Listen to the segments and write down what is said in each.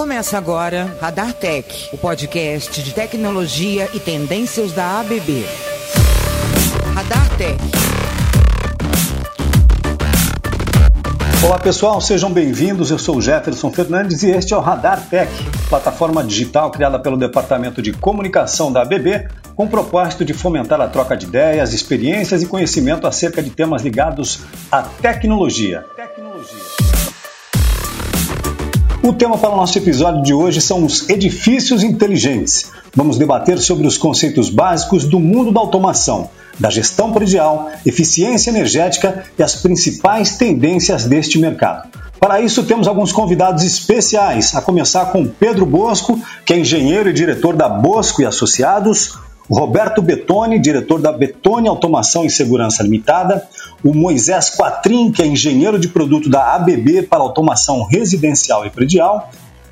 Começa agora Radar Tech, o podcast de tecnologia e tendências da ABB. Radar Tech. Olá pessoal, sejam bem-vindos. Eu sou Jefferson Fernandes e este é o Radar Tech, plataforma digital criada pelo Departamento de Comunicação da ABB com o propósito de fomentar a troca de ideias, experiências e conhecimento acerca de temas ligados à tecnologia. tecnologia. O tema para o nosso episódio de hoje são os edifícios inteligentes. Vamos debater sobre os conceitos básicos do mundo da automação, da gestão predial, eficiência energética e as principais tendências deste mercado. Para isso, temos alguns convidados especiais, a começar com Pedro Bosco, que é engenheiro e diretor da Bosco e Associados, Roberto Betoni, diretor da Betoni Automação e Segurança Limitada, o Moisés Quatrin, que é engenheiro de produto da ABB para automação residencial e predial,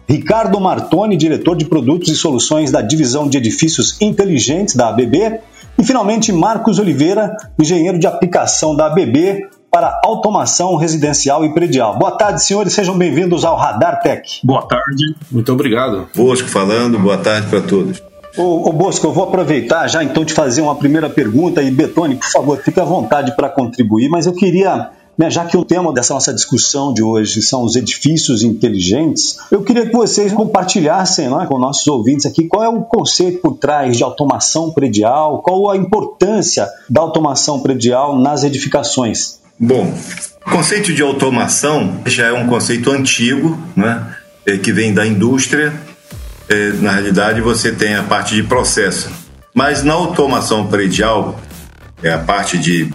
Ricardo Martoni, diretor de produtos e soluções da divisão de edifícios inteligentes da ABB, e finalmente Marcos Oliveira, engenheiro de aplicação da ABB para automação residencial e predial. Boa tarde, senhores, sejam bem-vindos ao Radar Tech. Boa tarde, muito obrigado. Bosco falando, boa tarde para todos. Ô, ô, Bosco, eu vou aproveitar já então de fazer uma primeira pergunta e Betone, por favor, fique à vontade para contribuir, mas eu queria, né, já que o tema dessa nossa discussão de hoje são os edifícios inteligentes, eu queria que vocês compartilhassem né, com nossos ouvintes aqui qual é o conceito por trás de automação predial, qual a importância da automação predial nas edificações. Bom, o conceito de automação já é um conceito antigo, né, que vem da indústria é, na realidade você tem a parte de processo. Mas na automação predial, é a parte de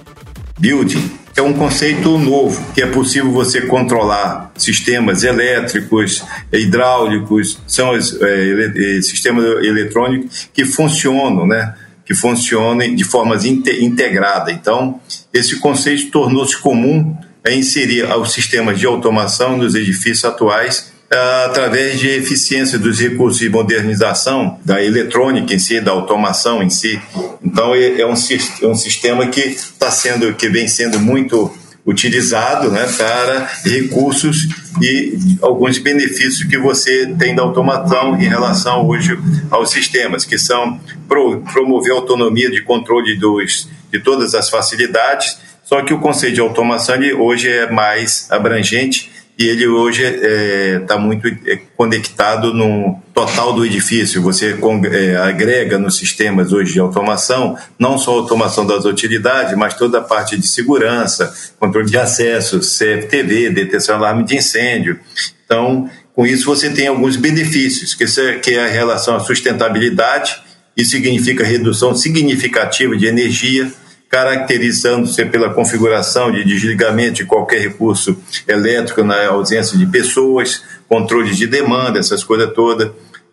building, é um conceito novo, que é possível você controlar sistemas elétricos, hidráulicos, são os é, sistemas eletrônicos que funcionam, né? que funcionem de forma integrada. Então, esse conceito tornou-se comum a inserir os sistemas de automação nos edifícios atuais através de eficiência dos recursos de modernização da eletrônica em si, da automação em si. Então é, é um, é um sistema que está sendo, que vem sendo muito utilizado né, para recursos e alguns benefícios que você tem da automação em relação hoje aos sistemas, que são pro, promover a autonomia de controle dos, de todas as facilidades, só que o conceito de automação hoje é mais abrangente e ele hoje está é, tá muito é, conectado no total do edifício. Você é, agrega nos sistemas hoje de automação, não só a automação das utilidades, mas toda a parte de segurança, controle de acesso, CFTV, detecção de alarme de incêndio. Então, com isso você tem alguns benefícios, que é a relação à sustentabilidade, isso significa redução significativa de energia, caracterizando-se pela configuração de desligamento de qualquer recurso elétrico na ausência de pessoas, controle de demanda, essas coisas todas.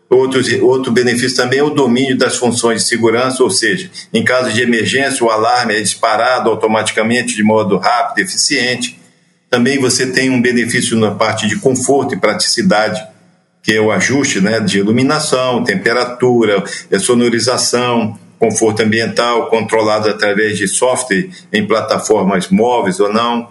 Outros, outro benefício também é o domínio das funções de segurança, ou seja, em caso de emergência, o alarme é disparado automaticamente de modo rápido e eficiente. Também você tem um benefício na parte de conforto e praticidade, que é o ajuste né, de iluminação, temperatura, sonorização, conforto ambiental controlado através de software em plataformas móveis ou não,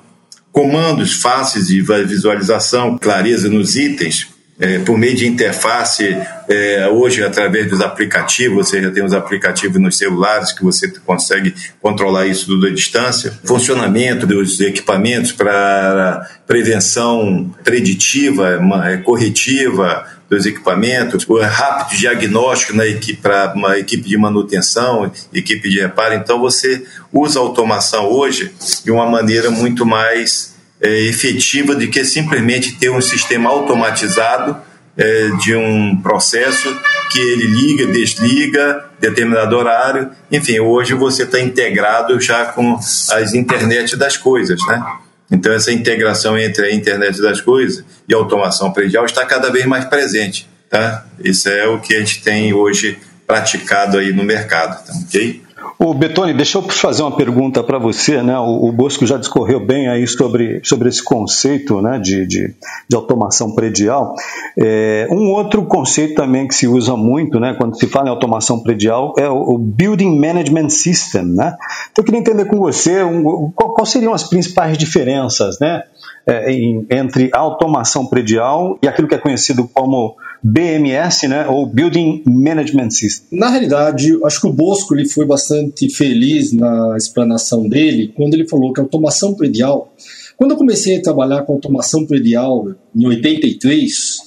comandos fáceis de visualização, clareza nos itens, é, por meio de interface, é, hoje através dos aplicativos, você já tem os aplicativos nos celulares que você consegue controlar isso tudo à distância, funcionamento dos equipamentos para prevenção preditiva, é, corretiva, dos equipamentos, o rápido diagnóstico na equipe para uma equipe de manutenção, equipe de reparo. Então você usa a automação hoje de uma maneira muito mais é, efetiva do que simplesmente ter um sistema automatizado é, de um processo que ele liga, desliga, determinado horário. Enfim, hoje você está integrado já com as internet das coisas, né? Então, essa integração entre a internet das coisas e a automação predial está cada vez mais presente. Tá? Isso é o que a gente tem hoje praticado aí no mercado. Tá? ok? O Betoni, deixa eu fazer uma pergunta para você, né? O, o, Bosco já discorreu bem aí sobre, sobre esse conceito, né, de, de, de automação predial. É, um outro conceito também que se usa muito, né, quando se fala em automação predial é o, o Building Management System, né? Então eu queria entender com você um, qual, quais seriam as principais diferenças, né, é, em, entre a automação predial e aquilo que é conhecido como BMS, né, ou Building Management System? Na realidade, acho que o Bosco ele foi bastante feliz na explanação dele quando ele falou que a automação predial. Quando eu comecei a trabalhar com automação predial em 83,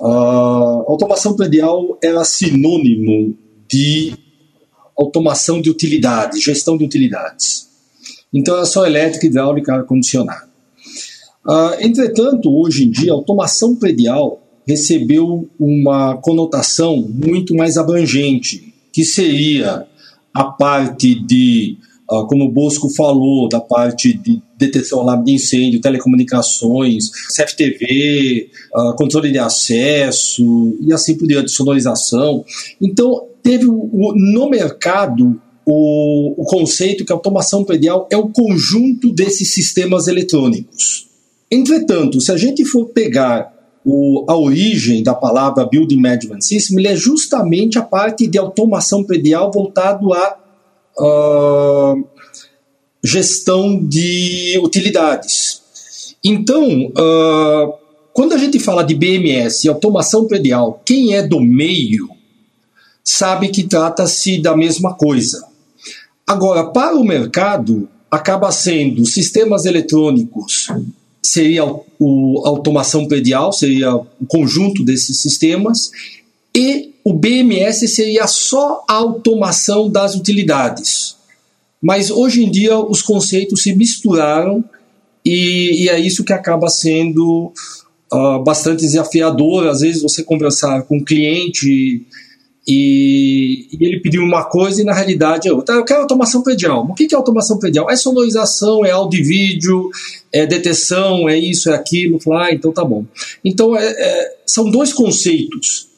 a automação predial era sinônimo de automação de utilidades, gestão de utilidades. Então era só elétrica, hidráulica, ar-condicionado. Uh, entretanto, hoje em dia, automação predial recebeu uma conotação muito mais abrangente, que seria a parte de, uh, como o Bosco falou, da parte de detecção alarme de incêndio, telecomunicações, CFTV, ah, controle de acesso e assim por diante, sonorização. Então, teve no mercado o, o conceito que a automação predial é o conjunto desses sistemas eletrônicos. Entretanto, se a gente for pegar o, a origem da palavra Building Management System, é justamente a parte de automação predial voltado à uh, gestão de utilidades. Então, uh, quando a gente fala de BMS e automação predial, quem é do meio sabe que trata-se da mesma coisa. Agora, para o mercado, acaba sendo sistemas eletrônicos seria o, a automação predial, seria o conjunto desses sistemas, e o BMS seria só a automação das utilidades. Mas hoje em dia os conceitos se misturaram e, e é isso que acaba sendo uh, bastante desafiador. Às vezes você conversar com um cliente e, e, ele pediu uma coisa e na realidade eu, tá, eu quero automação predial. O que é automação predial? É sonorização, é áudio e vídeo, é deteção, é isso, é aquilo. Ah, então tá bom. Então é, é, são dois conceitos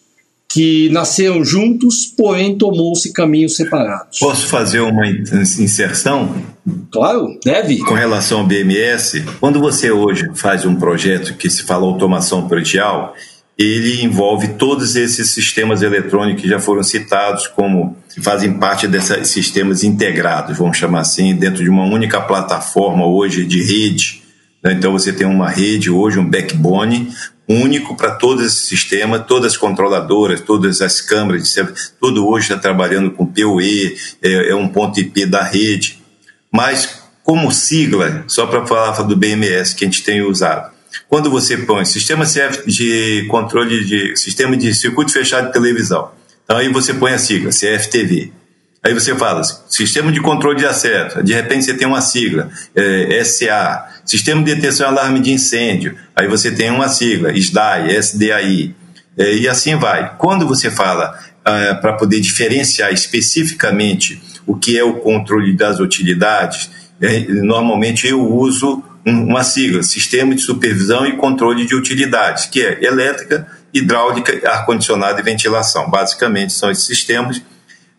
que nasceram juntos, porém tomou-se caminhos separados. Posso fazer uma inserção? Claro, deve. Com relação ao BMS, quando você hoje faz um projeto que se fala automação predial, ele envolve todos esses sistemas eletrônicos que já foram citados como que fazem parte desses sistemas integrados, vamos chamar assim, dentro de uma única plataforma hoje de rede. Né? Então você tem uma rede hoje, um backbone único para todos esses sistemas, todas as controladoras, todas as câmeras, tudo hoje está trabalhando com PoE, é, é um ponto IP da rede. Mas como sigla, só para falar do BMS que a gente tem usado, quando você põe sistema de controle de sistema de circuito fechado de televisão, então aí você põe a sigla CFTV. Aí você fala sistema de controle de acesso. De repente você tem uma sigla é, SA, sistema de deteção e alarme de incêndio. Aí você tem uma sigla SDAI, SDAI. É, e assim vai. Quando você fala é, para poder diferenciar especificamente o que é o controle das utilidades, é, normalmente eu uso uma sigla, Sistema de Supervisão e Controle de Utilidades, que é elétrica, hidráulica, ar-condicionado e ventilação. Basicamente são esses sistemas,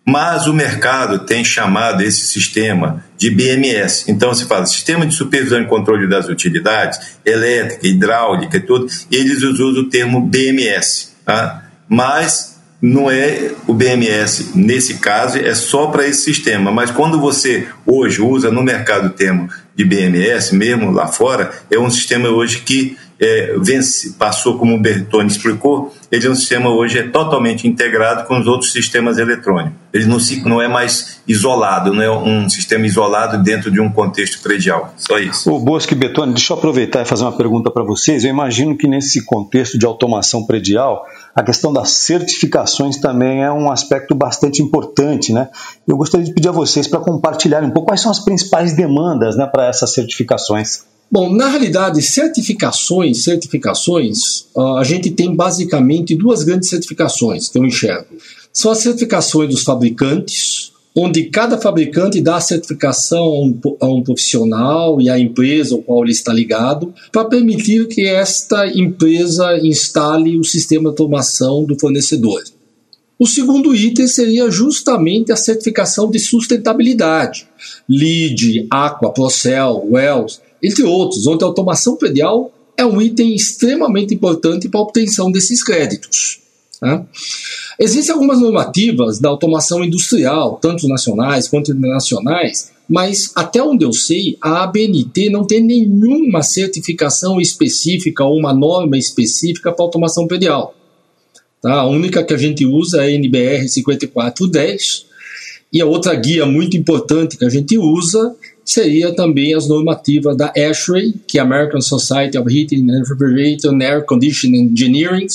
mas o mercado tem chamado esse sistema de BMS. Então se fala Sistema de Supervisão e Controle das Utilidades, elétrica, hidráulica e tudo, eles usam o termo BMS. Tá? Mas não é o BMS, nesse caso, é só para esse sistema. Mas quando você hoje usa no mercado o termo de BMS, mesmo lá fora, é um sistema hoje que é, vence, passou, como o Bertone explicou, ele é um sistema hoje é totalmente integrado com os outros sistemas eletrônicos. Ele não, se, não é mais isolado, não é um sistema isolado dentro de um contexto predial. Só isso. O Bosque Betone, deixa eu aproveitar e fazer uma pergunta para vocês. Eu imagino que nesse contexto de automação predial, a questão das certificações também é um aspecto bastante importante, né? Eu gostaria de pedir a vocês para compartilharem um pouco quais são as principais demandas né, para essas certificações. Bom, na realidade, certificações, certificações, a gente tem basicamente duas grandes certificações que eu enxergo. São as certificações dos fabricantes, onde cada fabricante dá a certificação a um, profissional e à empresa ao qual ele está ligado, para permitir que esta empresa instale o sistema de automação do fornecedor. O segundo item seria justamente a certificação de sustentabilidade. LEED, Aqua, Procel, Wells, entre outros, onde a automação predial é um item extremamente importante para a obtenção desses créditos. Né? Existem algumas normativas da automação industrial, tanto nacionais quanto internacionais, mas até onde eu sei, a ABNT não tem nenhuma certificação específica ou uma norma específica para automação predial. Tá? A única que a gente usa é a NBR 5410. E a outra guia muito importante que a gente usa seria também as normativas da ASHRAE, que é American Society of Heating and Refrigeration Air Conditioning Engineering,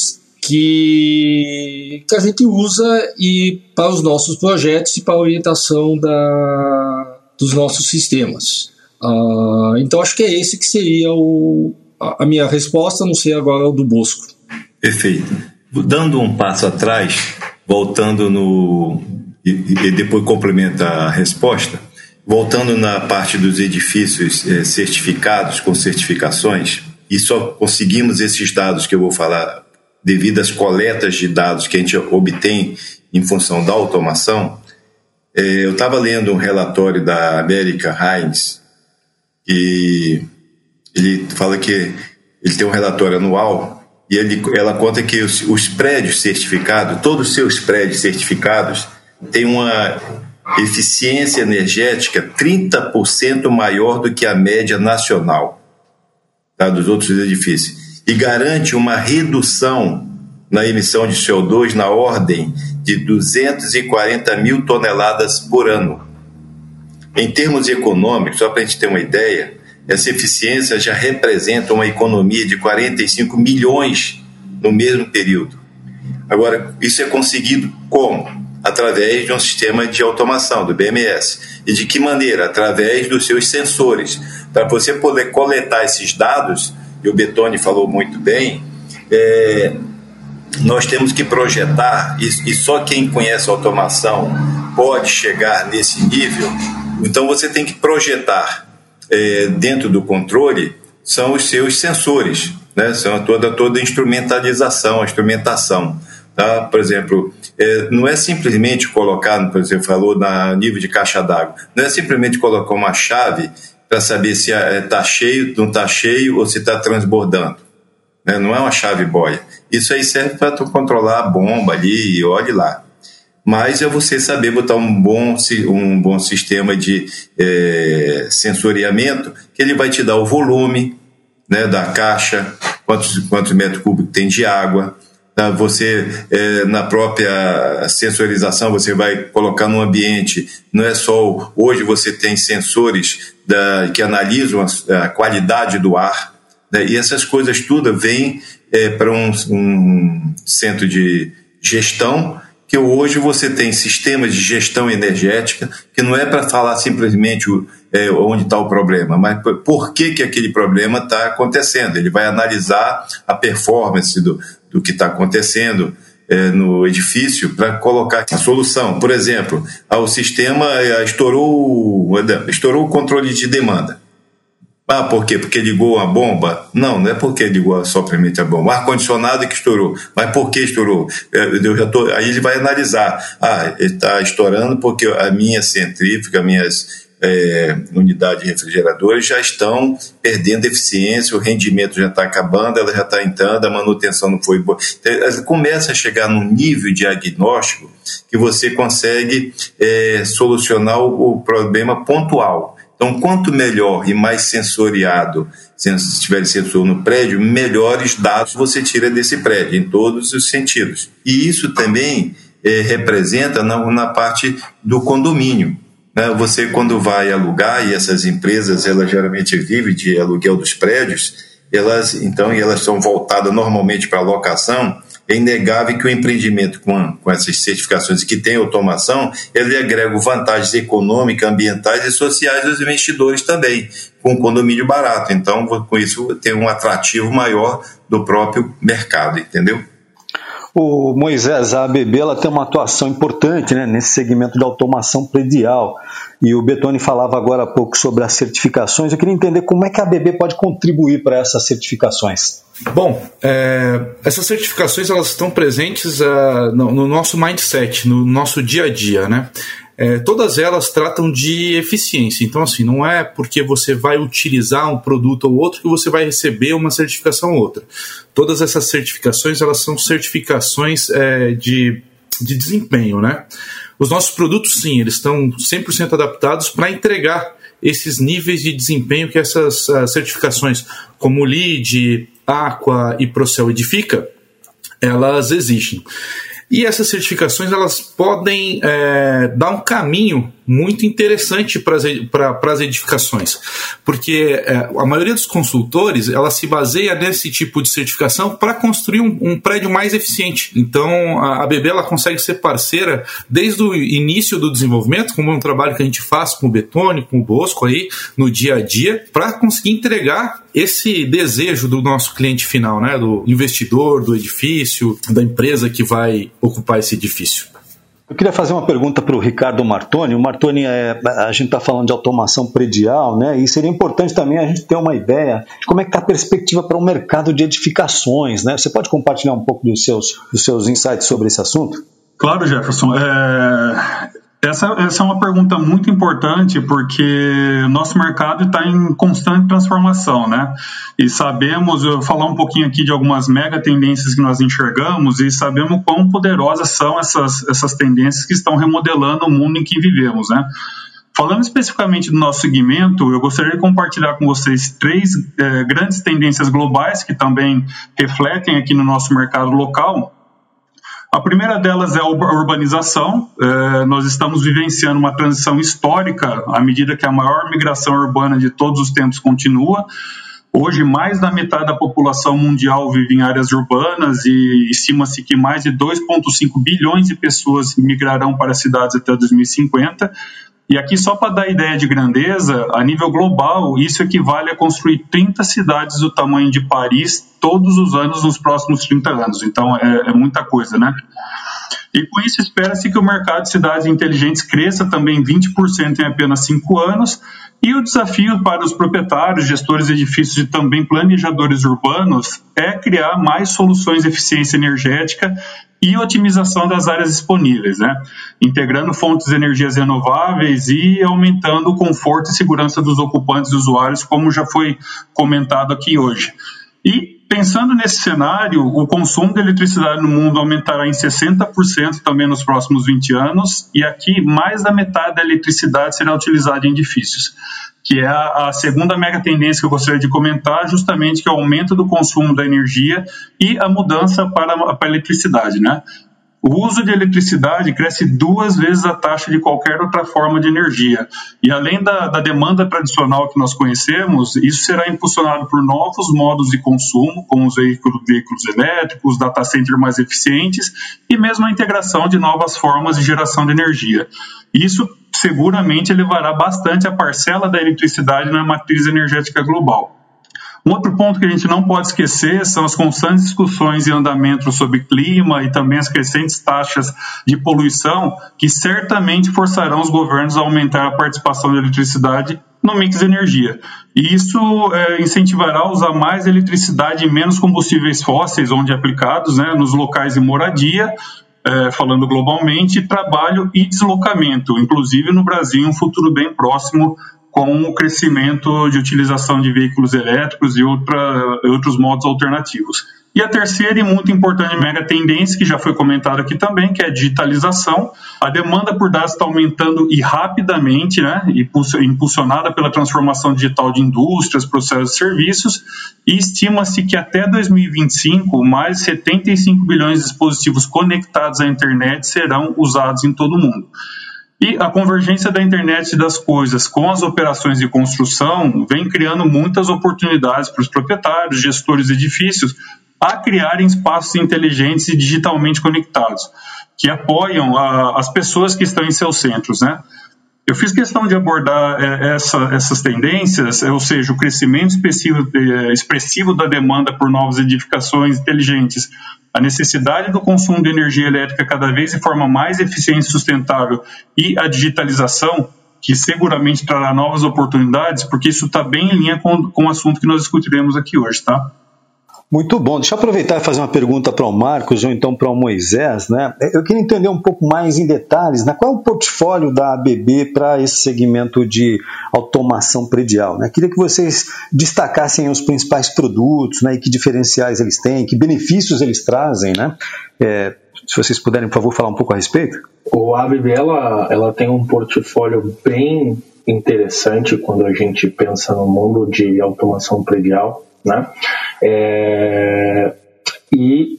que, que a gente usa e para os nossos projetos e para a orientação da, dos nossos sistemas. Uh, então acho que é esse que seria o, a, minha resposta, não sei agora o do Bosco. Perfeito. Dando um passo atrás, voltando no. E, e depois complementa a resposta, voltando na parte dos edifícios é, certificados, com certificações, e só conseguimos esses dados que eu vou falar devido às coletas de dados que a gente obtém em função da automação. É, eu estava lendo um relatório da América Heinz, e ele fala que ele tem um relatório anual e ele, ela conta que os, os prédios certificados, todos os seus prédios certificados, têm uma eficiência energética 30% maior do que a média nacional tá, dos outros edifícios e garante uma redução na emissão de CO2 na ordem de 240 mil toneladas por ano. Em termos econômicos, só para a gente ter uma ideia, essa eficiência já representa uma economia de 45 milhões no mesmo período. Agora, isso é conseguido como? Através de um sistema de automação do BMS. E de que maneira? Através dos seus sensores. Para você poder coletar esses dados, e o Betone falou muito bem, é, nós temos que projetar, e, e só quem conhece automação pode chegar nesse nível. Então você tem que projetar é, dentro do controle são os seus sensores, né? são toda, toda a instrumentalização, a instrumentação. Tá? Por exemplo, é, não é simplesmente colocar, por exemplo, falou na nível de caixa d'água, não é simplesmente colocar uma chave para saber se está é, cheio, não está cheio ou se está transbordando. Né? Não é uma chave boia. Isso aí serve para controlar a bomba ali e olhe lá mas é você saber botar um bom, um bom sistema de é, sensoriamento que ele vai te dar o volume né, da caixa, quantos, quantos metros cúbicos tem de água. Tá? Você, é, na própria sensorização, você vai colocar no ambiente, não é só. Hoje você tem sensores da, que analisam a, a qualidade do ar, né, e essas coisas tudo vêm é, para um, um centro de gestão que hoje você tem sistemas de gestão energética que não é para falar simplesmente é, onde está o problema, mas por que, que aquele problema está acontecendo. Ele vai analisar a performance do, do que está acontecendo é, no edifício para colocar a solução. Por exemplo, o sistema é, estourou, estourou o controle de demanda. Ah, por quê? Porque ligou a bomba? Não, não é porque ligou somente a bomba. O ar-condicionado que estourou. Mas por que estourou? É, eu já tô, aí ele vai analisar. Ah, ele está estourando porque a minha centrífuga, minhas é, unidades refrigeradoras já estão perdendo eficiência, o rendimento já está acabando, ela já está entrando, a manutenção não foi boa. Então, começa a chegar num nível de diagnóstico que você consegue é, solucionar o, o problema pontual. Então, quanto melhor e mais sensoriado, se tiver sensor no prédio, melhores dados você tira desse prédio, em todos os sentidos. E isso também é, representa na, na parte do condomínio. Né? Você, quando vai alugar, e essas empresas, elas geralmente vivem de aluguel dos prédios, elas, então, elas são voltadas normalmente para locação, é inegável que o empreendimento com, com essas certificações que tem automação, ele agrega vantagens econômicas, ambientais e sociais aos investidores também, com um condomínio barato. Então, com isso, tem um atrativo maior do próprio mercado, entendeu? O Moisés, a ABB ela tem uma atuação importante né, nesse segmento de automação predial. E o Betoni falava agora há pouco sobre as certificações. Eu queria entender como é que a ABB pode contribuir para essas certificações. Bom, é, essas certificações elas estão presentes uh, no, no, nosso mindset, no nosso dia a dia, né? É, todas elas tratam de eficiência. Então, assim, não é porque você vai utilizar um produto ou outro que você vai receber uma certificação ou outra. Todas essas certificações elas são certificações é, de, de desempenho, né? Os nossos produtos, sim, eles estão 100% adaptados para entregar esses níveis de desempenho que essas uh, certificações, como LEED, Aqua e Procel edifica, elas existem. E essas certificações elas podem é, dar um caminho muito interessante para as edificações, porque é, a maioria dos consultores ela se baseia nesse tipo de certificação para construir um, um, prédio mais eficiente. Então a, a BB ela consegue ser parceira desde o início do desenvolvimento, como é um trabalho que a gente faz com o Betone, com o Bosco aí no dia a dia, para conseguir entregar esse desejo do nosso cliente final, né, do investidor, do edifício, da empresa que vai ocupar esse edifício. Eu queria fazer uma pergunta para o Ricardo Martoni. O Martoni, é, a gente está falando de automação predial, né? E seria importante também a gente ter uma ideia de como é que está a perspectiva para o mercado de edificações, né? Você pode compartilhar um pouco dos seus, dos seus insights sobre esse assunto? Claro, Jefferson. É, essa, essa é uma pergunta muito importante porque nosso mercado está em constante transformação, né? E sabemos, eu vou falar um pouquinho aqui de algumas mega tendências que nós enxergamos e sabemos quão poderosas são essas, essas tendências que estão remodelando o mundo em que vivemos, né? Falando especificamente do nosso segmento, eu gostaria de compartilhar com vocês três eh, grandes tendências globais que também refletem aqui no nosso mercado local a primeira delas é a urbanização. É, nós estamos vivenciando uma transição histórica à medida que a maior migração urbana de todos os tempos continua. Hoje, mais da metade da população mundial vive em áreas urbanas e estima-se que mais de 2,5 bilhões de pessoas migrarão para as cidades até 2050. E aqui, só para dar ideia de grandeza, a nível global, isso equivale a construir 30 cidades do tamanho de Paris todos os anos nos próximos 30 anos. Então, é, é muita coisa, né? E com isso, espera-se que o mercado de cidades inteligentes cresça também 20% em apenas 5 anos. E o desafio para os proprietários, gestores de edifícios e também planejadores urbanos é criar mais soluções de eficiência energética e otimização das áreas disponíveis, né? integrando fontes de energias renováveis e aumentando o conforto e segurança dos ocupantes e usuários, como já foi comentado aqui hoje. E pensando nesse cenário, o consumo de eletricidade no mundo aumentará em 60% também nos próximos 20 anos, e aqui mais da metade da eletricidade será utilizada em edifícios que é a, a, segunda mega tendência que eu gostaria de comentar, justamente que é o aumento do consumo da energia e a mudança para, para a eletricidade, né? O uso de eletricidade cresce duas vezes a taxa de qualquer outra forma de energia. E além da, da, demanda tradicional que nós conhecemos, isso será impulsionado por novos modos de consumo, como os veículos, veículos elétricos, data centers mais eficientes e mesmo a integração de novas formas de geração de energia. Isso seguramente elevará bastante a parcela da eletricidade na matriz energética global. Um outro ponto que a gente não pode esquecer são as constantes discussões em andamento sobre clima e também as crescentes taxas de poluição, que certamente forçarão os governos a aumentar a participação da eletricidade no mix de energia. E isso é, incentivará a usar mais eletricidade e menos combustíveis fósseis, onde aplicados, né, nos locais de moradia, é, falando globalmente, trabalho e deslocamento, inclusive no Brasil, um futuro bem próximo com o crescimento de utilização de veículos elétricos e outra, outros modos alternativos. E a terceira e muito importante mega tendência, que já foi comentada aqui também, que é a digitalização. A demanda por dados está aumentando e rapidamente, né, impulsionada pela transformação digital de indústrias, processos e serviços, e estima-se que até 2025, mais 75 bilhões de dispositivos conectados à internet serão usados em todo o mundo. E a convergência da internet das coisas com as operações de construção vem criando muitas oportunidades para os proprietários, gestores de edifícios, a criarem espaços inteligentes e digitalmente conectados, que apoiam a, as pessoas que estão em seus centros, né? Eu fiz questão de abordar é, essa, essas tendências, ou seja, o crescimento é, expressivo da demanda por novas edificações inteligentes, a necessidade do consumo de energia elétrica cada vez de forma mais eficiente e sustentável e a digitalização, que seguramente trará novas oportunidades, porque isso está bem em linha com, com o assunto que nós discutiremos aqui hoje, tá? Muito bom. Deixa eu aproveitar e fazer uma pergunta para o Marcos ou então para o Moisés. Né? Eu queria entender um pouco mais em detalhes né? qual é o portfólio da ABB para esse segmento de automação predial. Né? Queria que vocês destacassem os principais produtos né? e que diferenciais eles têm, que benefícios eles trazem. Né? É, se vocês puderem, por favor, falar um pouco a respeito. O ABB ela, ela tem um portfólio bem interessante quando a gente pensa no mundo de automação predial. Né? É, e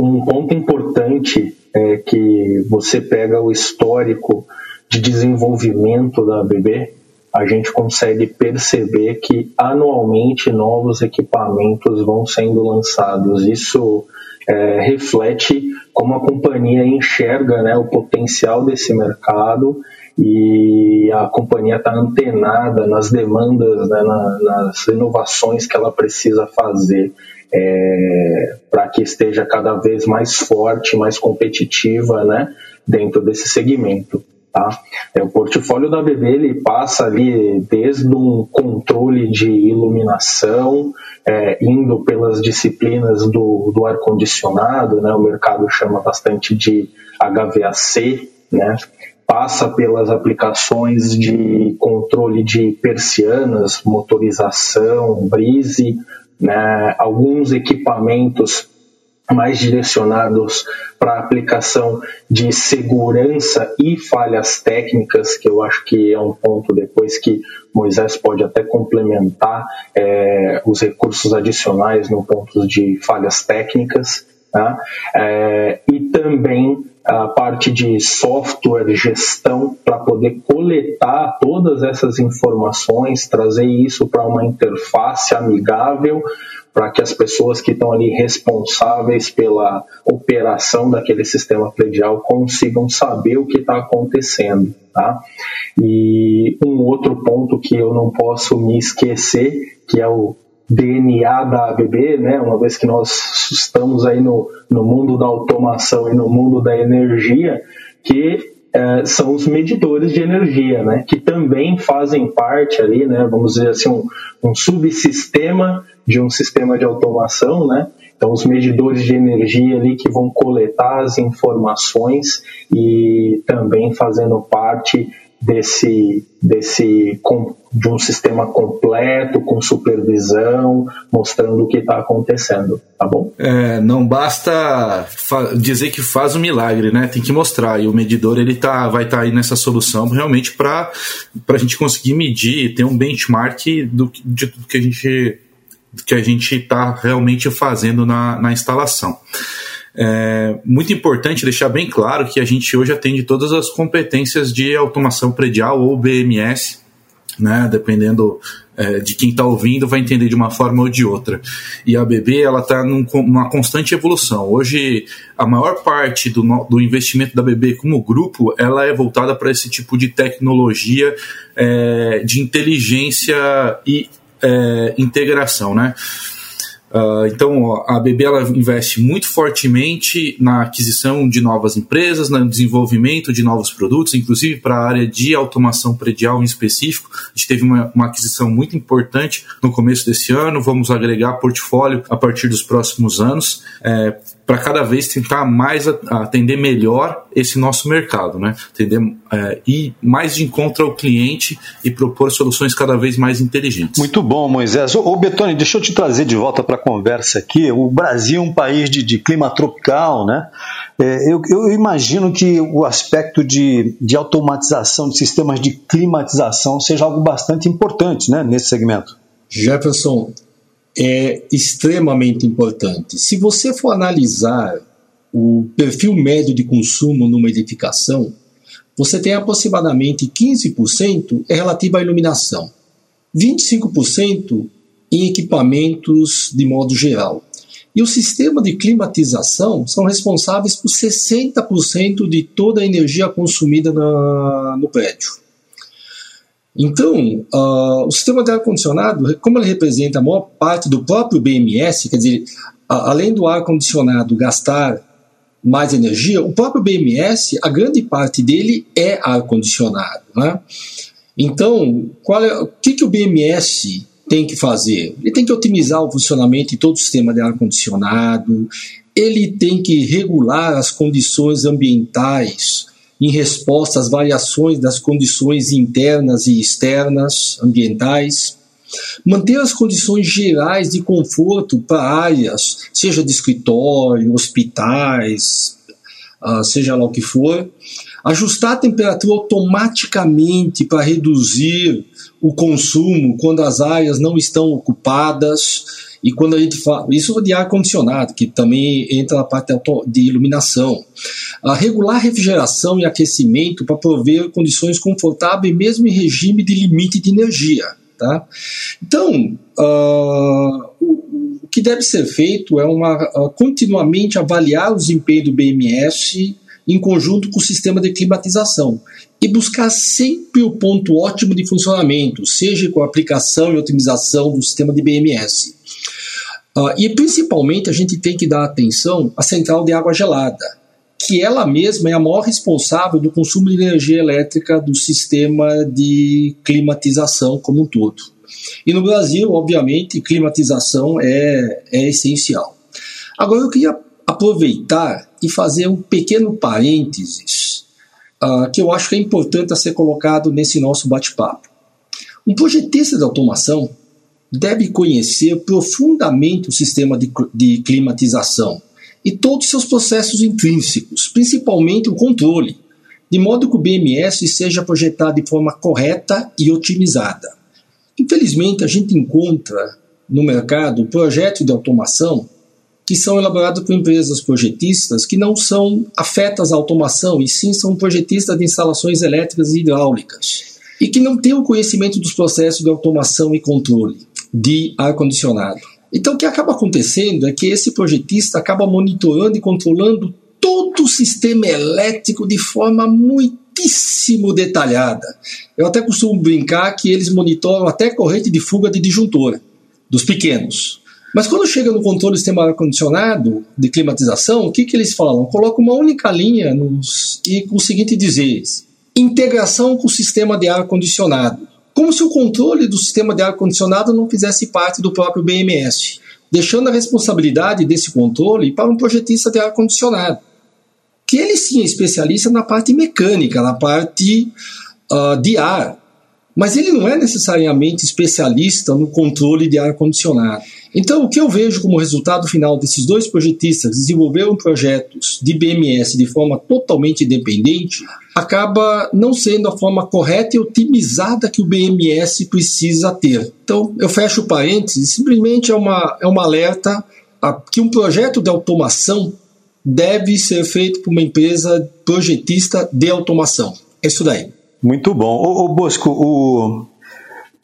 um ponto importante é que você pega o histórico de desenvolvimento da ABB, a gente consegue perceber que anualmente novos equipamentos vão sendo lançados. Isso é, reflete como a companhia enxerga né, o potencial desse mercado e a companhia está antenada nas demandas, né, na, nas inovações que ela precisa fazer é, para que esteja cada vez mais forte, mais competitiva né, dentro desse segmento. Tá? É, o portfólio da BB ele passa ali desde um controle de iluminação, é, indo pelas disciplinas do, do ar-condicionado, né? o mercado chama bastante de HVAC, né? Passa pelas aplicações de controle de persianas, motorização, brise, né? alguns equipamentos mais direcionados para aplicação de segurança e falhas técnicas, que eu acho que é um ponto depois que Moisés pode até complementar é, os recursos adicionais no ponto de falhas técnicas, tá? é, e também a parte de software, gestão, para poder coletar todas essas informações, trazer isso para uma interface amigável para que as pessoas que estão ali responsáveis pela operação daquele sistema predial consigam saber o que está acontecendo. Tá? E um outro ponto que eu não posso me esquecer, que é o DNA da ABB, né? uma vez que nós estamos aí no, no mundo da automação e no mundo da energia, que é, são os medidores de energia, né? que também fazem parte ali, né? vamos dizer assim, um, um subsistema de um sistema de automação, né? Então, os medidores de energia ali que vão coletar as informações e também fazendo parte desse, desse de um sistema completo, com supervisão, mostrando o que está acontecendo, tá bom? É, não basta dizer que faz um milagre, né? Tem que mostrar. E o medidor ele tá, vai estar tá aí nessa solução realmente para a gente conseguir medir, ter um benchmark do, de tudo que a gente que a gente está realmente fazendo na, na instalação. É muito importante deixar bem claro que a gente hoje atende todas as competências de automação predial ou BMS, né, dependendo é, de quem está ouvindo, vai entender de uma forma ou de outra. E a BB ela está numa constante evolução. Hoje, a maior parte do, do investimento da BB como grupo ela é voltada para esse tipo de tecnologia é, de inteligência e é, integração, né? Uh, então, a BB ela investe muito fortemente na aquisição de novas empresas, no desenvolvimento de novos produtos, inclusive para a área de automação predial em específico. A gente teve uma, uma aquisição muito importante no começo desse ano, vamos agregar portfólio a partir dos próximos anos. É, para cada vez tentar mais atender melhor esse nosso mercado, né? Atender, é, ir mais de encontro ao cliente e propor soluções cada vez mais inteligentes. Muito bom, Moisés. Ô, ô Betone, deixa eu te trazer de volta para a conversa aqui. O Brasil é um país de, de clima tropical, né? É, eu, eu, imagino que o aspecto de, de automatização de sistemas de climatização seja algo bastante importante né, nesse segmento. Jefferson, é extremamente importante. Se você for analisar o perfil médio de consumo numa edificação, você tem aproximadamente 15% é relativo à iluminação, 25% em equipamentos de modo geral. E o sistema de climatização são responsáveis por 60% de toda a energia consumida na, no prédio. Então, uh, o sistema de ar-condicionado, como ele representa a maior parte do próprio BMS, quer dizer, além do ar-condicionado gastar mais energia, o próprio BMS, a grande parte dele é ar-condicionado. Né? Então, é, o que, que o BMS tem que fazer? Ele tem que otimizar o funcionamento de todo o sistema de ar-condicionado, ele tem que regular as condições ambientais em resposta às variações das condições internas e externas ambientais, manter as condições gerais de conforto para áreas, seja de escritório, hospitais, uh, seja lá o que for, ajustar a temperatura automaticamente para reduzir o consumo quando as áreas não estão ocupadas E quando a gente fala, isso de ar condicionado, que também entra na parte de iluminação, a regular refrigeração e aquecimento para prover condições confortáveis mesmo em regime de limite de energia, tá? Então, uh, o, o, que deve ser feito é uma uh, continuamente avaliar o desempenho do BMS em conjunto com o sistema de climatização e buscar sempre o ponto ótimo de funcionamento, seja com a aplicação e otimização do sistema de BMS. Uh, e principalmente a gente tem que dar atenção à central de água gelada, que ela mesma é a maior responsável do consumo de energia elétrica do sistema de climatização como um todo. E no Brasil, obviamente, climatização é, é essencial. Agora eu queria aproveitar e fazer um pequeno parênteses uh, que eu acho que é importante a ser colocado nesse nosso bate-papo. Um projetista de automação deve conhecer profundamente o sistema de, de climatização e todos os seus processos intrínsecos, principalmente o controle, de modo que o BMS seja projetado de forma correta e otimizada. Infelizmente, a gente encontra no mercado projetos de automação que são elaborados por empresas projetistas que não são afetas à automação, e sim são projetistas de instalações elétricas e hidráulicas, e que não têm o conhecimento dos processos de automação e controle de ar-condicionado. Então, o que acaba acontecendo é que esse projetista acaba monitorando e controlando todo o sistema elétrico de forma muitíssimo detalhada. Eu até costumo brincar que eles monitoram até corrente de fuga de disjuntor dos pequenos. Mas quando chega no controle do sistema ar-condicionado, de climatização, o que, que eles falam? Coloca uma única linha nos, e o seguinte dizer: integração com o sistema de ar-condicionado como se o controle do sistema de ar-condicionado não fizesse parte do próprio BMS, deixando a responsabilidade desse controle para um projetista de ar-condicionado, que ele sim é especialista na parte mecânica, na parte uh, de ar, mas ele não é necessariamente especialista no controle de ar-condicionado. Então, o que eu vejo como resultado final desses dois projetistas desenvolveram projetos de BMS de forma totalmente independente, acaba não sendo a forma correta e otimizada que o BMS precisa ter. Então, eu fecho o parênteses, simplesmente é uma, é uma alerta a, que um projeto de automação deve ser feito por uma empresa projetista de automação. É isso daí. Muito bom. Ô Bosco, o,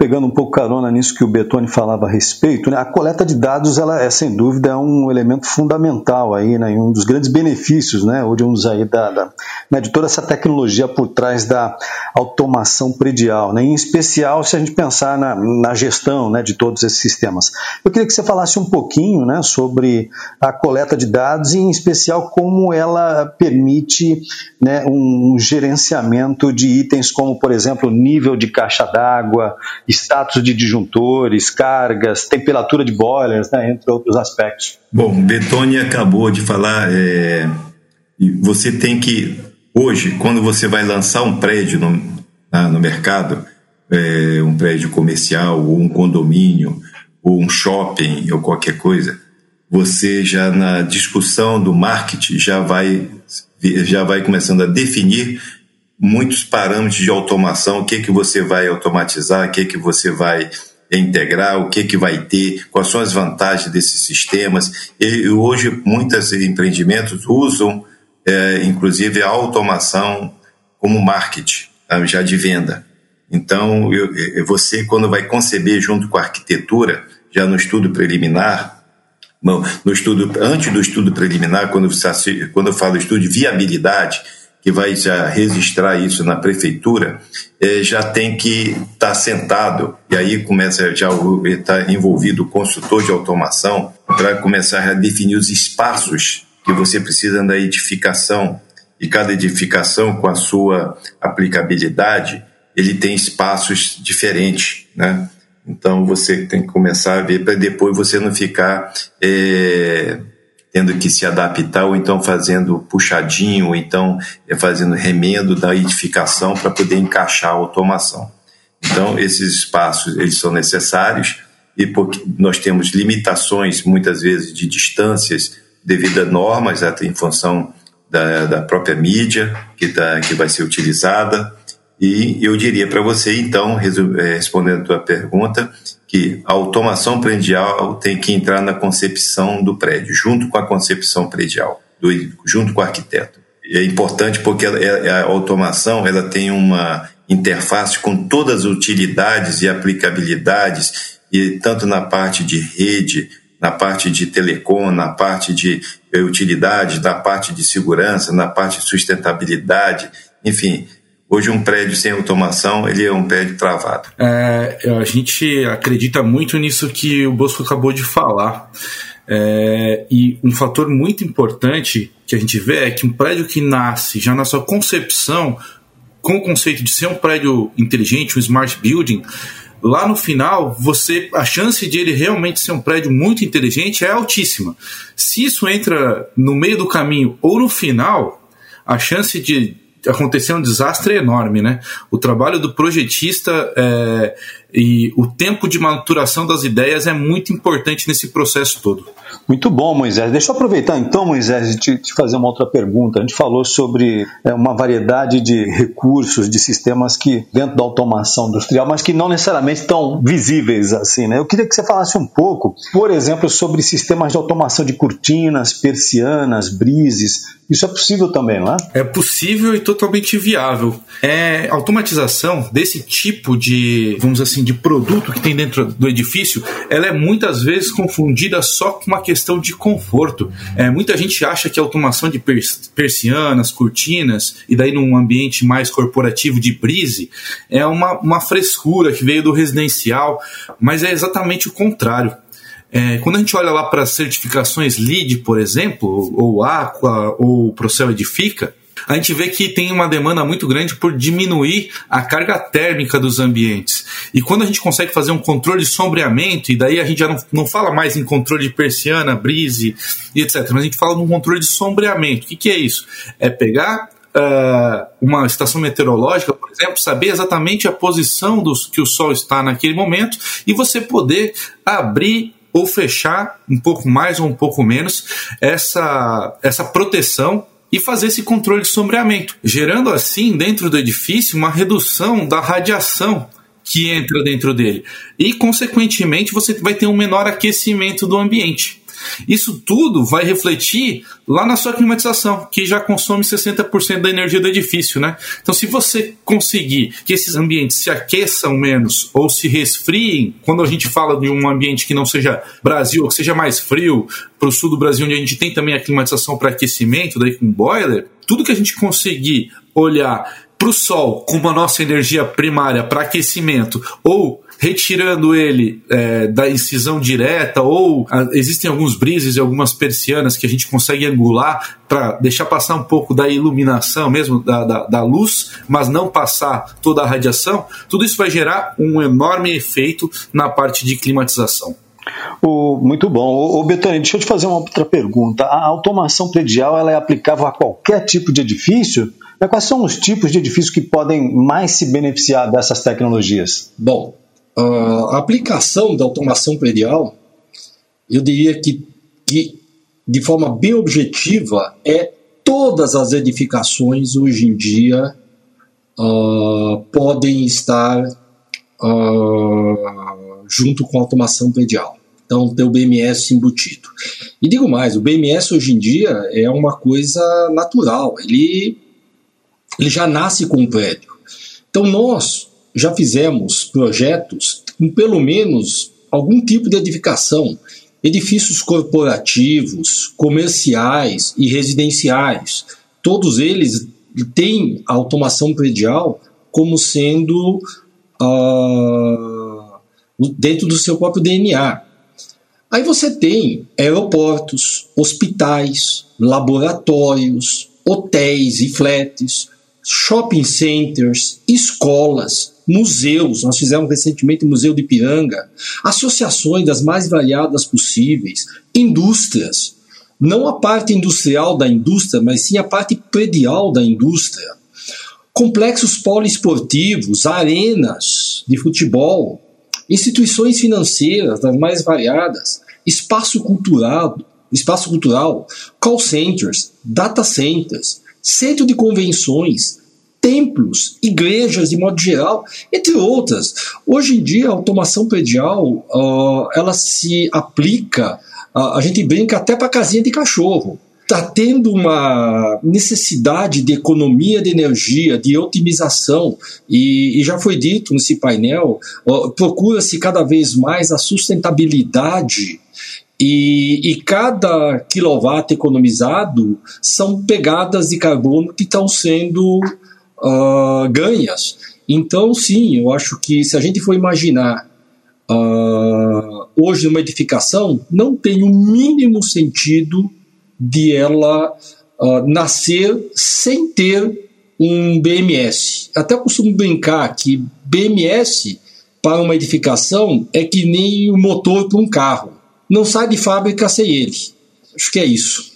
pegando um pouco carona nisso que o Betoni falava a respeito, né, a coleta de dados ela é sem dúvida um elemento fundamental aí, né, um dos grandes benefícios, né, aí da, da né, de toda essa tecnologia por trás da automação predial, né, em especial se a gente pensar na, na gestão, né, de todos esses sistemas. Eu queria que você falasse um pouquinho, né, sobre a coleta de dados e em especial como ela permite, né, um gerenciamento de itens como, por exemplo, nível de caixa d'água status de disjuntores, cargas, temperatura de boilers, né, entre outros aspectos. Bom, Betoni acabou de falar, é, você tem que, hoje, quando você vai lançar um prédio no, no mercado, é, um prédio comercial, ou um condomínio, ou um shopping, ou qualquer coisa, você já na discussão do marketing já vai, já vai começando a definir muitos parâmetros de automação, o que, que você vai automatizar, o que, que você vai integrar, o que, que vai ter, quais são as vantagens desses sistemas. E hoje, muitos empreendimentos usam, é, inclusive, a automação como marketing, tá? já de venda. Então, eu, você, quando vai conceber junto com a arquitetura, já no estudo preliminar, no estudo, antes do estudo preliminar, quando, quando eu falo estudo de viabilidade, que vai já registrar isso na prefeitura, é, já tem que estar tá sentado, e aí começa já estar tá envolvido o consultor de automação para começar a definir os espaços que você precisa na edificação, e cada edificação com a sua aplicabilidade, ele tem espaços diferentes, né? Então você tem que começar a ver para depois você não ficar é, tendo que se adaptar, ou então fazendo puxadinho, ou então é, fazendo remendo da edificação para poder encaixar a automação. Então, esses espaços eles são necessários e porque nós temos limitações, muitas vezes, de distâncias devido a normas, até em função da, da própria mídia que, tá, que vai ser utilizada, E eu diria para você, então, é, respondendo a tua pergunta, que a automação predial tem que entrar na concepção do prédio, junto com a concepção predial, do, junto com o arquiteto. É importante porque a automação ela tem uma interface com todas as utilidades e aplicabilidades, e tanto na parte de rede, na parte de telecom, na parte de eh, utilidade, na parte de segurança, na parte de sustentabilidade, enfim. Hoje um prédio sem automação ele é um prédio travado. É, a gente acredita muito nisso que o Bosco acabou de falar. É, e um fator muito importante que a gente vê é que um prédio que nasce já na sua concepção com o conceito de ser um prédio inteligente, um smart building, lá no final, você a chance de ele realmente ser um prédio muito inteligente é altíssima. Se isso entra no meio do caminho ou no final, a chance de acontecer um desastre enorme, né? O trabalho do projetista é, e o tempo de maturação das ideias é muito importante nesse processo todo. Muito bom, Moisés. Deixa eu aproveitar então, Moisés, e te, te fazer uma outra pergunta. A gente falou sobre é, uma variedade de recursos, de sistemas que dentro da automação industrial, mas que não necessariamente estão visíveis assim, né? Eu queria que você falasse um pouco, por exemplo, sobre sistemas de automação de cortinas, persianas, brises. Isso é possível também, não é? É possível e totalmente viável. É automatização desse tipo de, vamos assim, de produto que tem dentro do edifício, ela é muitas vezes confundida só com uma questão de conforto. É, muita gente acha que a automação de persianas, cortinas, e daí num ambiente mais corporativo de brise, é uma, uma frescura que veio do residencial, mas é exatamente o contrário. É, quando a gente olha lá para certificações LEED, por exemplo, ou Aqua, ou Procel Edifica, a gente vê que tem uma demanda muito grande por diminuir a carga térmica dos ambientes. E quando a gente consegue fazer um controle de sombreamento, e daí a gente já não, não fala mais em controle de persiana, brise e etc., mas a gente fala num controle de sombreamento. O que, que é isso? É pegar Uh, uma estação meteorológica, por exemplo, saber exatamente a posição dos, que o Sol está naquele momento e você poder abrir ou fechar um pouco mais ou um pouco menos essa, essa proteção e fazer esse controle de sombreamento, gerando assim dentro do edifício uma redução da radiação que entra dentro dele. E, consequentemente, você vai ter um menor aquecimento do ambiente. Isso tudo vai refletir lá na sua climatização, que já consome 60% da energia do edifício, né? Então, se você conseguir que esses ambientes se aqueçam menos ou se resfriem, quando a gente fala de um ambiente que não seja Brasil, ou que seja mais frio, para o sul do Brasil, onde a gente tem também a climatização para aquecimento, daí com boiler, tudo que a gente conseguir olhar para o sol como a nossa energia primária para aquecimento ou retirando ele é, da incisão direta, ou a, existem alguns brises e algumas persianas que a gente consegue angular para deixar passar um pouco da iluminação mesmo, da, da, da, luz, mas não passar toda a radiação, tudo isso vai gerar um enorme efeito na parte de climatização. O, muito bom. O, o Betânia, deixa eu te fazer uma outra pergunta. A automação predial ela é aplicável a qualquer tipo de edifício? Quais são os tipos de edifícios que podem mais se beneficiar dessas tecnologias? Bom, a aplicação da automação predial, eu diria que, que de forma bem objetiva, é todas as edificações hoje em dia uh, podem estar uh, junto com a automação predial. Então, tem o BMS embutido. E digo mais, o BMS hoje em dia é uma coisa natural, ele, ele já nasce com o prédio. Então, nós, já fizemos projetos com pelo menos algum tipo de edificação, edifícios corporativos, comerciais e residenciais. Todos eles têm a automação predial como sendo uh, dentro do seu próprio DNA. Aí você tem aeroportos, hospitais, laboratórios, hotéis e flats, shopping centers, escolas, museus, nós fizemos recentemente o Museu de Piranga, associações das mais variadas possíveis, indústrias, não a parte industrial da indústria, mas sim a parte predial da indústria, complexos poliesportivos, arenas de futebol, instituições financeiras das mais variadas, espaço cultural, espaço cultural, call centers, data centers, centro de convenções, templos, igrejas de modo geral, entre outras. Hoje em dia, a automação predial uh, ela se aplica, uh, a gente brinca até para casinha de cachorro. Está tendo uma necessidade de economia de energia, de otimização, e, e já foi dito nesse painel: uh, procura-se cada vez mais a sustentabilidade e, e, cada quilowatt economizado são pegadas de carbono que estão sendo uh, ganhas. Então, sim, eu acho que se a gente for imaginar uh, hoje uma edificação, não tem o mínimo sentido de ela uh, nascer sem ter um BMS. Até costumo brincar que BMS para uma edificação é que nem o motor para um carro. Não sai de fábrica sem ele. Acho que é isso.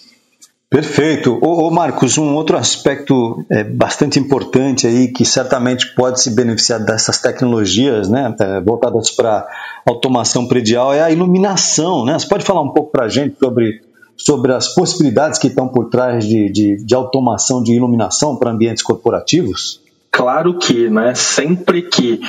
Perfeito. Ô, ô, Marcos, um outro aspecto é, bastante importante aí que certamente pode se beneficiar dessas tecnologias, né, é, voltadas para automação predial é a iluminação, né? Você pode falar um pouco para a gente sobre sobre as possibilidades que estão por trás de, de, de automação de iluminação para ambientes corporativos? Claro que, né? Sempre que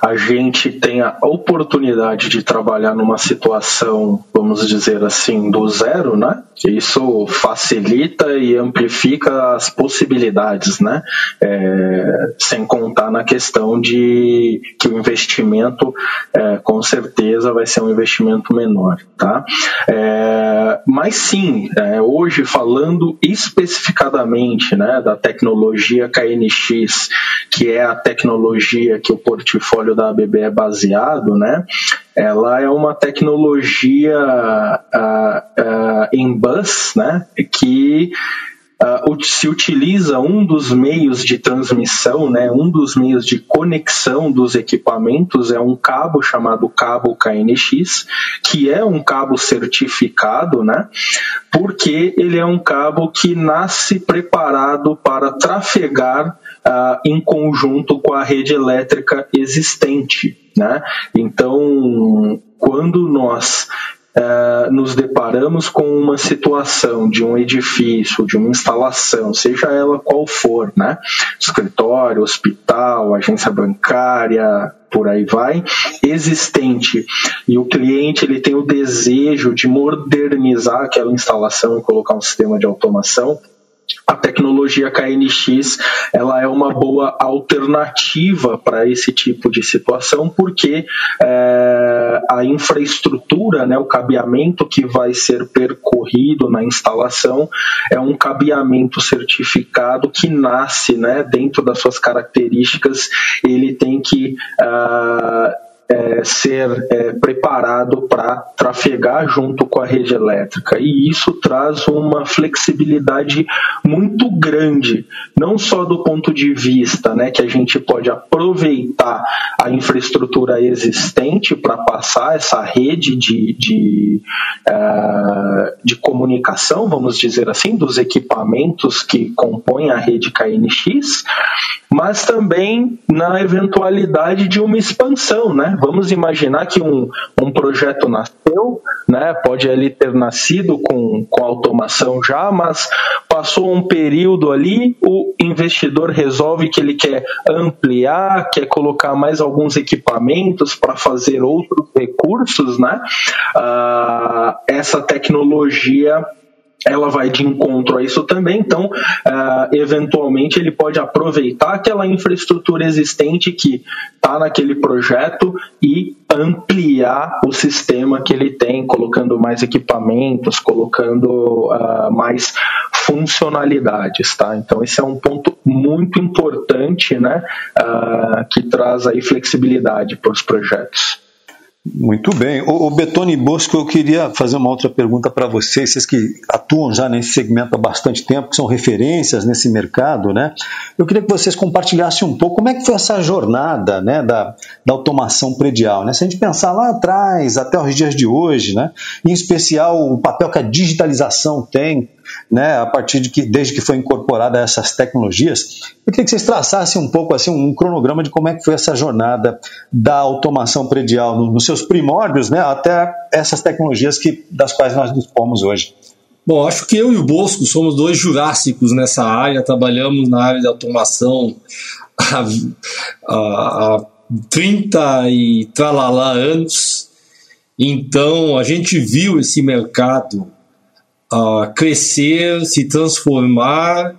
a gente tem a oportunidade de trabalhar numa situação, vamos dizer assim, do zero, né? Isso facilita e amplifica as possibilidades, né? É, sem contar na questão de que o investimento, é, com certeza, vai ser um investimento menor, tá? É, mas sim, é, hoje falando especificadamente, né, da tecnologia KNX, que é a tecnologia que o portfólio da ABB é baseado, né? Ela é uma tecnologia uh, uh, em bus, né? Que Uh, se utiliza um dos meios de transmissão, né, um dos meios de conexão dos equipamentos é um cabo chamado cabo KNX, que é um cabo certificado, né, porque ele é um cabo que nasce preparado para trafegar uh, em conjunto com a rede elétrica existente. Né? Então, quando nós Uh, nos deparamos com uma situação de um edifício, de uma instalação, seja ela qual for, né? Escritório, hospital, agência bancária, por aí vai, existente, e o cliente ele tem o desejo de modernizar aquela instalação e colocar um sistema de automação, tecnologia KNX ela é uma boa alternativa para esse tipo de situação, porque é, a infraestrutura, né, o cabeamento que vai ser percorrido na instalação é um cabeamento certificado que nasce né, dentro das suas características, ele tem que. Uh, é, ser é, preparado para trafegar junto com a rede elétrica. E isso traz uma flexibilidade muito grande, não só do ponto de vista né, que a gente pode aproveitar a infraestrutura existente para passar essa rede de, de, uh, de comunicação, vamos dizer assim, dos equipamentos que compõem a rede KNX, mas também na eventualidade de uma expansão, né? Vamos imaginar que um, um projeto nasceu, né? Pode ele ter nascido com, com automação já, mas passou um período ali, o investidor resolve que ele quer ampliar, quer colocar mais alguns equipamentos para fazer outros recursos, né? Uh, essa tecnologia ela vai de encontro a isso também, então, uh, eventualmente, ele pode aproveitar aquela infraestrutura existente que está naquele projeto e ampliar o sistema que ele tem, colocando mais equipamentos, colocando uh, mais funcionalidades, tá? Então, esse é um ponto muito importante, né, uh, que traz aí flexibilidade para os projetos. Muito bem. O, o Betone Bosco, eu queria fazer uma outra pergunta para vocês, vocês que atuam já nesse segmento há bastante tempo, que são referências nesse mercado, né? Eu queria que vocês compartilhassem um pouco como é que foi essa jornada né, da, da automação predial. Né? Se a gente pensar lá atrás, até os dias de hoje, né? em especial o papel que a digitalização tem né, a partir de que, desde que foi incorporada essas tecnologias. Eu queria que vocês traçassem um pouco assim um cronograma de como é que foi essa jornada da automação predial nos seus primórdios, né, até essas tecnologias que, das quais nós dispomos hoje. Bom, acho que eu e o Bosco somos dois jurássicos nessa área, trabalhamos na área de automação há, há, há 30 e tralalá anos, então a gente viu esse mercado uh, crescer, se transformar,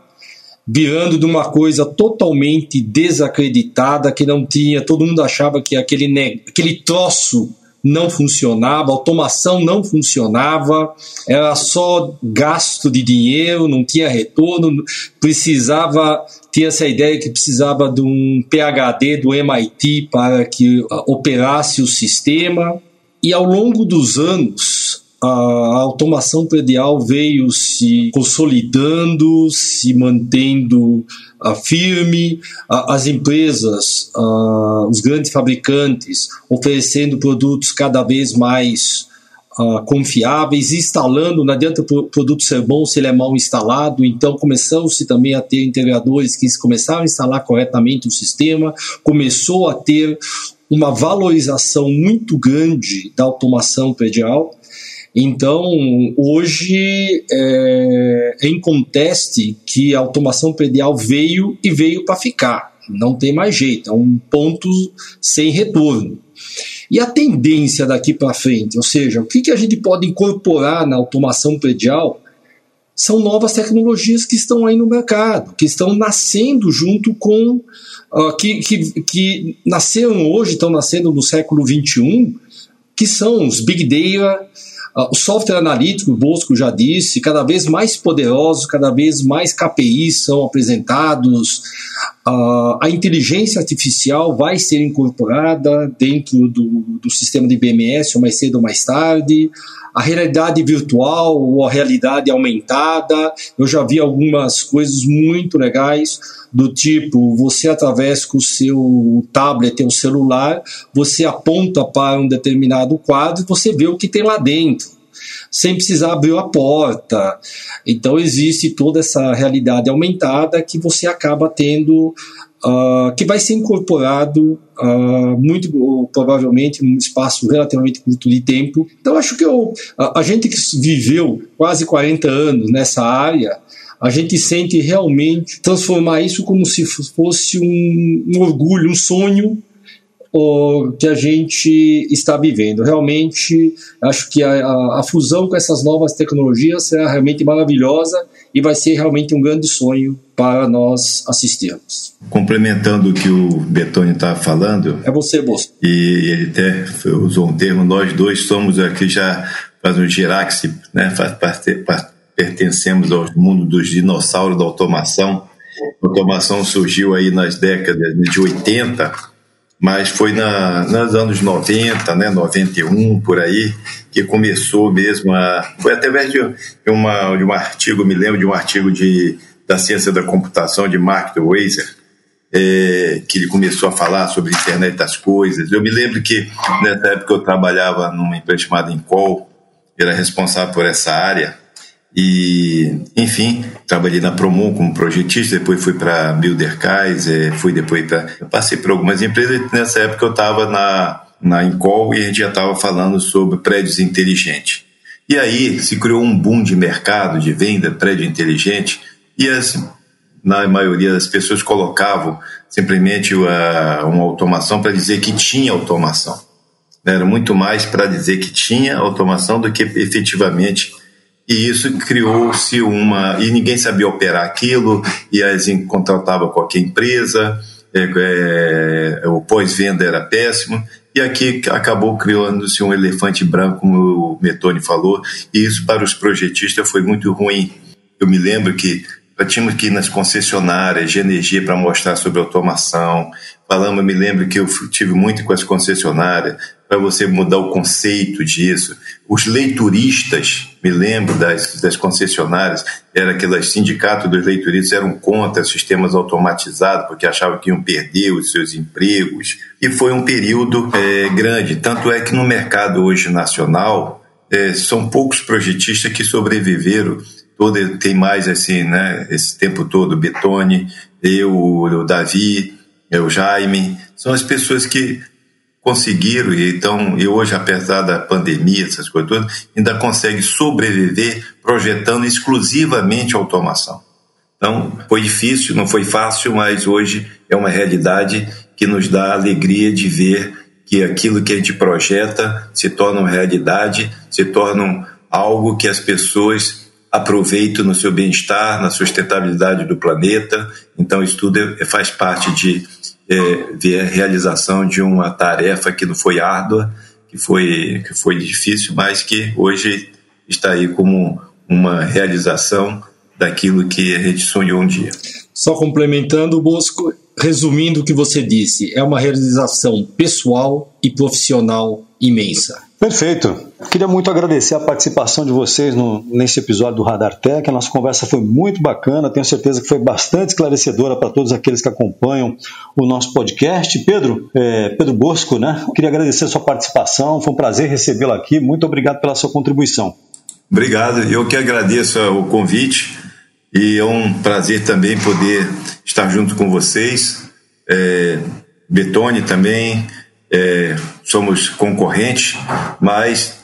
virando de uma coisa totalmente desacreditada, que não tinha, todo mundo achava que aquele, aquele troço não funcionava, automação não funcionava, era só gasto de dinheiro, não tinha retorno, precisava, tinha essa ideia que precisava de um PhD do MIT para que operasse o sistema. E ao longo dos anos, a automação predial veio se consolidando, se mantendo uh, firme, as empresas, uh, os grandes fabricantes oferecendo produtos cada vez mais confiáveis, instalando, não adianta o produto ser bom se ele é mal instalado, então começou-se também a ter integradores que começaram a instalar corretamente o sistema, começou a ter uma valorização muito grande da automação predial, então, hoje é, é inconteste que a automação predial veio e veio para ficar. Não tem mais jeito, é um ponto sem retorno. E a tendência daqui para frente, ou seja, o que, que a gente pode incorporar na automação predial, são novas tecnologias que estão aí no mercado, que estão nascendo junto com. Uh, que, que, que nasceram hoje, estão nascendo no século XXI, que são os Big Data, o software analítico, o Bosco já disse, cada vez mais poderosos, cada vez mais KPIs são apresentados. Uh, a inteligência artificial vai ser incorporada dentro do, do sistema de BMS, ou mais cedo ou mais tarde. A realidade virtual ou a realidade aumentada, eu já vi algumas coisas muito legais do tipo você através com o seu tablet ou celular, você aponta para um determinado quadro e você vê o que tem lá dentro, sem precisar abrir a porta. Então existe toda essa realidade aumentada que você acaba tendo Uh, que vai ser incorporado uh, muito provavelmente num espaço relativamente curto de tempo. Então acho que eu, a, a gente que viveu quase 40 anos nessa área, a gente sente realmente transformar isso como se fosse um, um orgulho, um sonho o, que a gente está vivendo. Realmente, acho que a, a, a, fusão com essas novas tecnologias será realmente maravilhosa e vai ser realmente um grande sonho para nós assistirmos. Complementando o que o Betônio estava falando. É você, Bolso. E ele até usou um termo, nós dois somos aqui já fazendo um giraxe, né? Faz pertencemos ao mundo dos dinossauros da automação. A automação surgiu aí nas décadas de 80, mas foi na, nos anos 90, né, 91, por aí, que começou mesmo a... Foi através de, uma, de um artigo, me lembro de um artigo de, da ciência da computação de Mark Weiser, é, que ele começou a falar sobre a internet das coisas. Eu me lembro que nessa época eu trabalhava numa empresa chamada Incol, era responsável por essa área, e, enfim, trabalhei na Promon como projetista, depois fui para Builder Kaiser, fui depois para. Passei por algumas empresas. Nessa época eu estava na, na Incol e a gente já estava falando sobre prédios inteligentes. E aí se criou um boom de mercado, de venda, prédio inteligente, e as, na maioria das pessoas colocavam simplesmente uma, uma automação para dizer que tinha automação. Era muito mais para dizer que tinha automação do que efetivamente e isso criou-se uma. E ninguém sabia operar aquilo, e assim contratava qualquer empresa, é, é, o pós-venda era péssimo, e aqui acabou criando-se um elefante branco, como o Metoni falou, e isso para os projetistas foi muito ruim. Eu me lembro que tínhamos que ir nas concessionárias de energia para mostrar sobre automação. Falamos, me lembro que eu tive muito com as concessionárias, para você mudar o conceito disso. Os leituristas, me lembro das, das concessionárias, era aquele sindicato dos leituristas eram contra sistemas automatizados porque achavam que iam perder os seus empregos e foi um período é, grande. Tanto é que no mercado hoje nacional é, são poucos projetistas que sobreviveram. Todo, tem mais assim, né? Esse tempo todo, Betone, eu, o Davi, o Jaime, são as pessoas que conseguiram, e então, e hoje, apesar da pandemia, essas coisas todas, ainda consegue sobreviver projetando exclusivamente automação. Então, foi difícil, não foi fácil, mas hoje é uma realidade que nos dá alegria de ver que aquilo que a gente projeta se torna uma realidade, se torna algo que as pessoas aproveitam no seu bem-estar, na sustentabilidade do planeta. Então, isso tudo é, faz parte de é, a realização de uma tarefa que não foi árdua, que foi, que foi difícil, mas que hoje está aí como uma realização daquilo que a gente sonhou um dia. Só complementando, Bosco, resumindo o que você disse, é uma realização pessoal e profissional imensa. Perfeito. Queria muito agradecer a participação de vocês no, nesse episódio do Radar Tech. A nossa conversa foi muito bacana, tenho certeza que foi bastante esclarecedora para todos aqueles que acompanham o nosso podcast. Pedro, é, Pedro Bosco, né? Queria agradecer a sua participação, foi um prazer recebê-lo aqui. Muito obrigado pela sua contribuição. Obrigado, eu que agradeço o convite e é um prazer também poder estar junto com vocês. É, Betone também, é, somos concorrentes, mas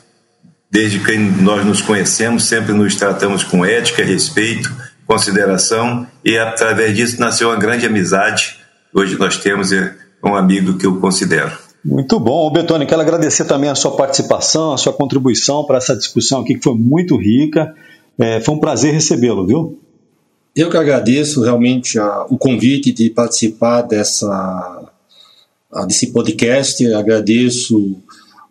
desde que nós nos conhecemos, sempre nos tratamos com ética, respeito, consideração, e através disso nasceu uma grande amizade. Hoje nós temos é, um amigo que eu considero. Muito bom. Betone, quero agradecer também a sua participação, a sua contribuição para essa discussão aqui, que foi muito rica. É, foi um prazer recebê-lo, viu? Eu que agradeço realmente a, o convite de participar dessa desse podcast. Agradeço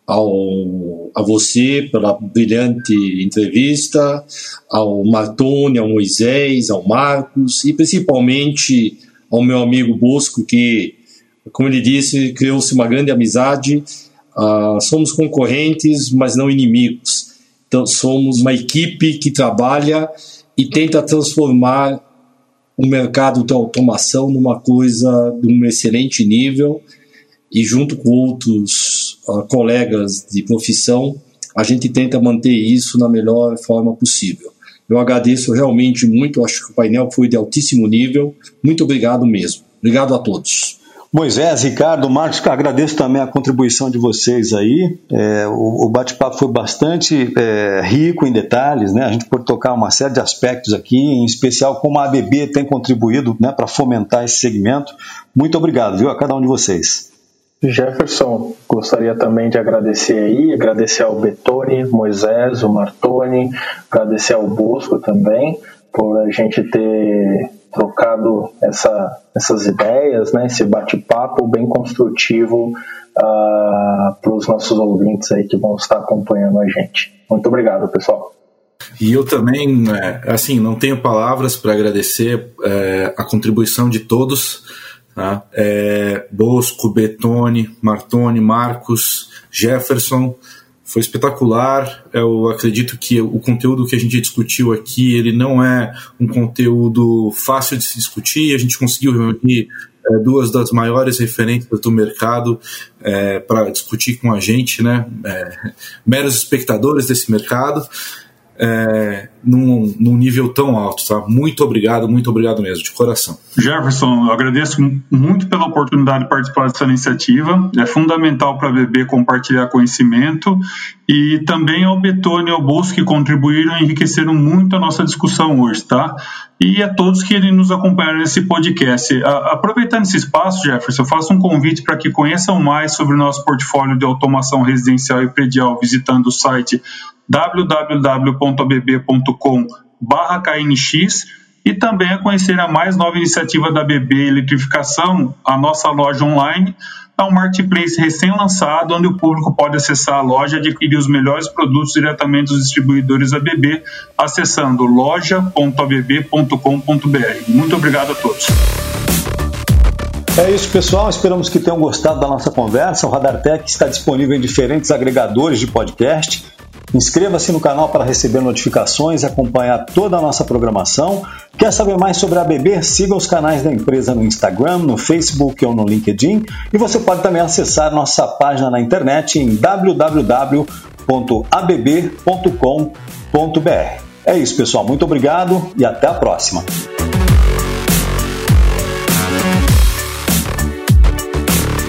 ao, a você pela brilhante entrevista, ao Martoni, ao Moisés, ao Marcos e principalmente ao meu amigo Bosco, que, como ele disse, criou-se uma grande amizade. Uh, somos concorrentes, mas não inimigos. Então, somos uma equipe que trabalha e tenta transformar o mercado da automação numa coisa de um excelente nível e junto com outros uh, colegas de profissão, a gente tenta manter isso na melhor forma possível. Eu agradeço realmente muito, acho que o painel foi de altíssimo nível. Muito obrigado mesmo. Obrigado a todos. Moisés, Ricardo, Marcos, agradeço também a contribuição de vocês aí. É, o, o bate-papo foi bastante é, rico em detalhes, né? A gente pode tocar uma série de aspectos aqui, em especial como a ABB tem contribuído né, para fomentar esse segmento. Muito obrigado, viu, a cada um de vocês. Jefferson, gostaria também de agradecer aí, agradecer ao Betone, Moisés, o Martoni, agradecer ao Bosco também por a gente ter trocado essa, essas ideias, né, esse bate-papo bem construtivo uh, ah, para os nossos ouvintes aí que vão estar acompanhando a gente. Muito obrigado, pessoal. E eu também, é, assim, não tenho palavras para agradecer é, a contribuição de todos Tá? É, Bosco, Betone, Martoni, Marcos, Jefferson, foi espetacular. Eu acredito que o conteúdo que a gente discutiu aqui ele não é um conteúdo fácil de se discutir. A gente conseguiu reunir é, duas das maiores referências do mercado é, para discutir com a gente, né? É, meros espectadores desse mercado é, num, num, nível tão alto, tá? Muito obrigado, muito obrigado mesmo, de coração. Jefferson, eu agradeço muito pela oportunidade de participar dessa iniciativa. É fundamental para a BB compartilhar conhecimento e também ao Betone e ao Bolso que contribuíram e enriqueceram muito a nossa discussão hoje, tá? E a todos que nos acompanharam nesse podcast. aproveitando esse espaço, Jefferson, eu faço um convite para que conheçam mais sobre o nosso portfólio de automação residencial e predial visitando o site www.bb.com/knx e também a conhecer a mais nova iniciativa da BB Eletrificação, a nossa loja online, é um marketplace recém-lançado onde o público pode acessar a loja e adquirir os melhores produtos diretamente dos distribuidores ABB, acessando loja.abb.com.br. Muito obrigado a todos. É isso, pessoal. Esperamos que tenham gostado da nossa conversa. O Radar Tech está disponível em diferentes agregadores de podcast Inscreva-se no canal para receber notificações e acompanhar toda a nossa programação. Quer saber mais sobre a ABB? Siga os canais da empresa no Instagram, no Facebook ou no LinkedIn. E você pode também acessar nossa página na internet em www.abb.com.br. É isso, pessoal. Muito obrigado e até a próxima.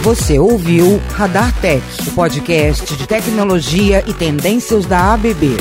Você ouviu Radar Tech, o podcast de tecnologia e tendências da ABB.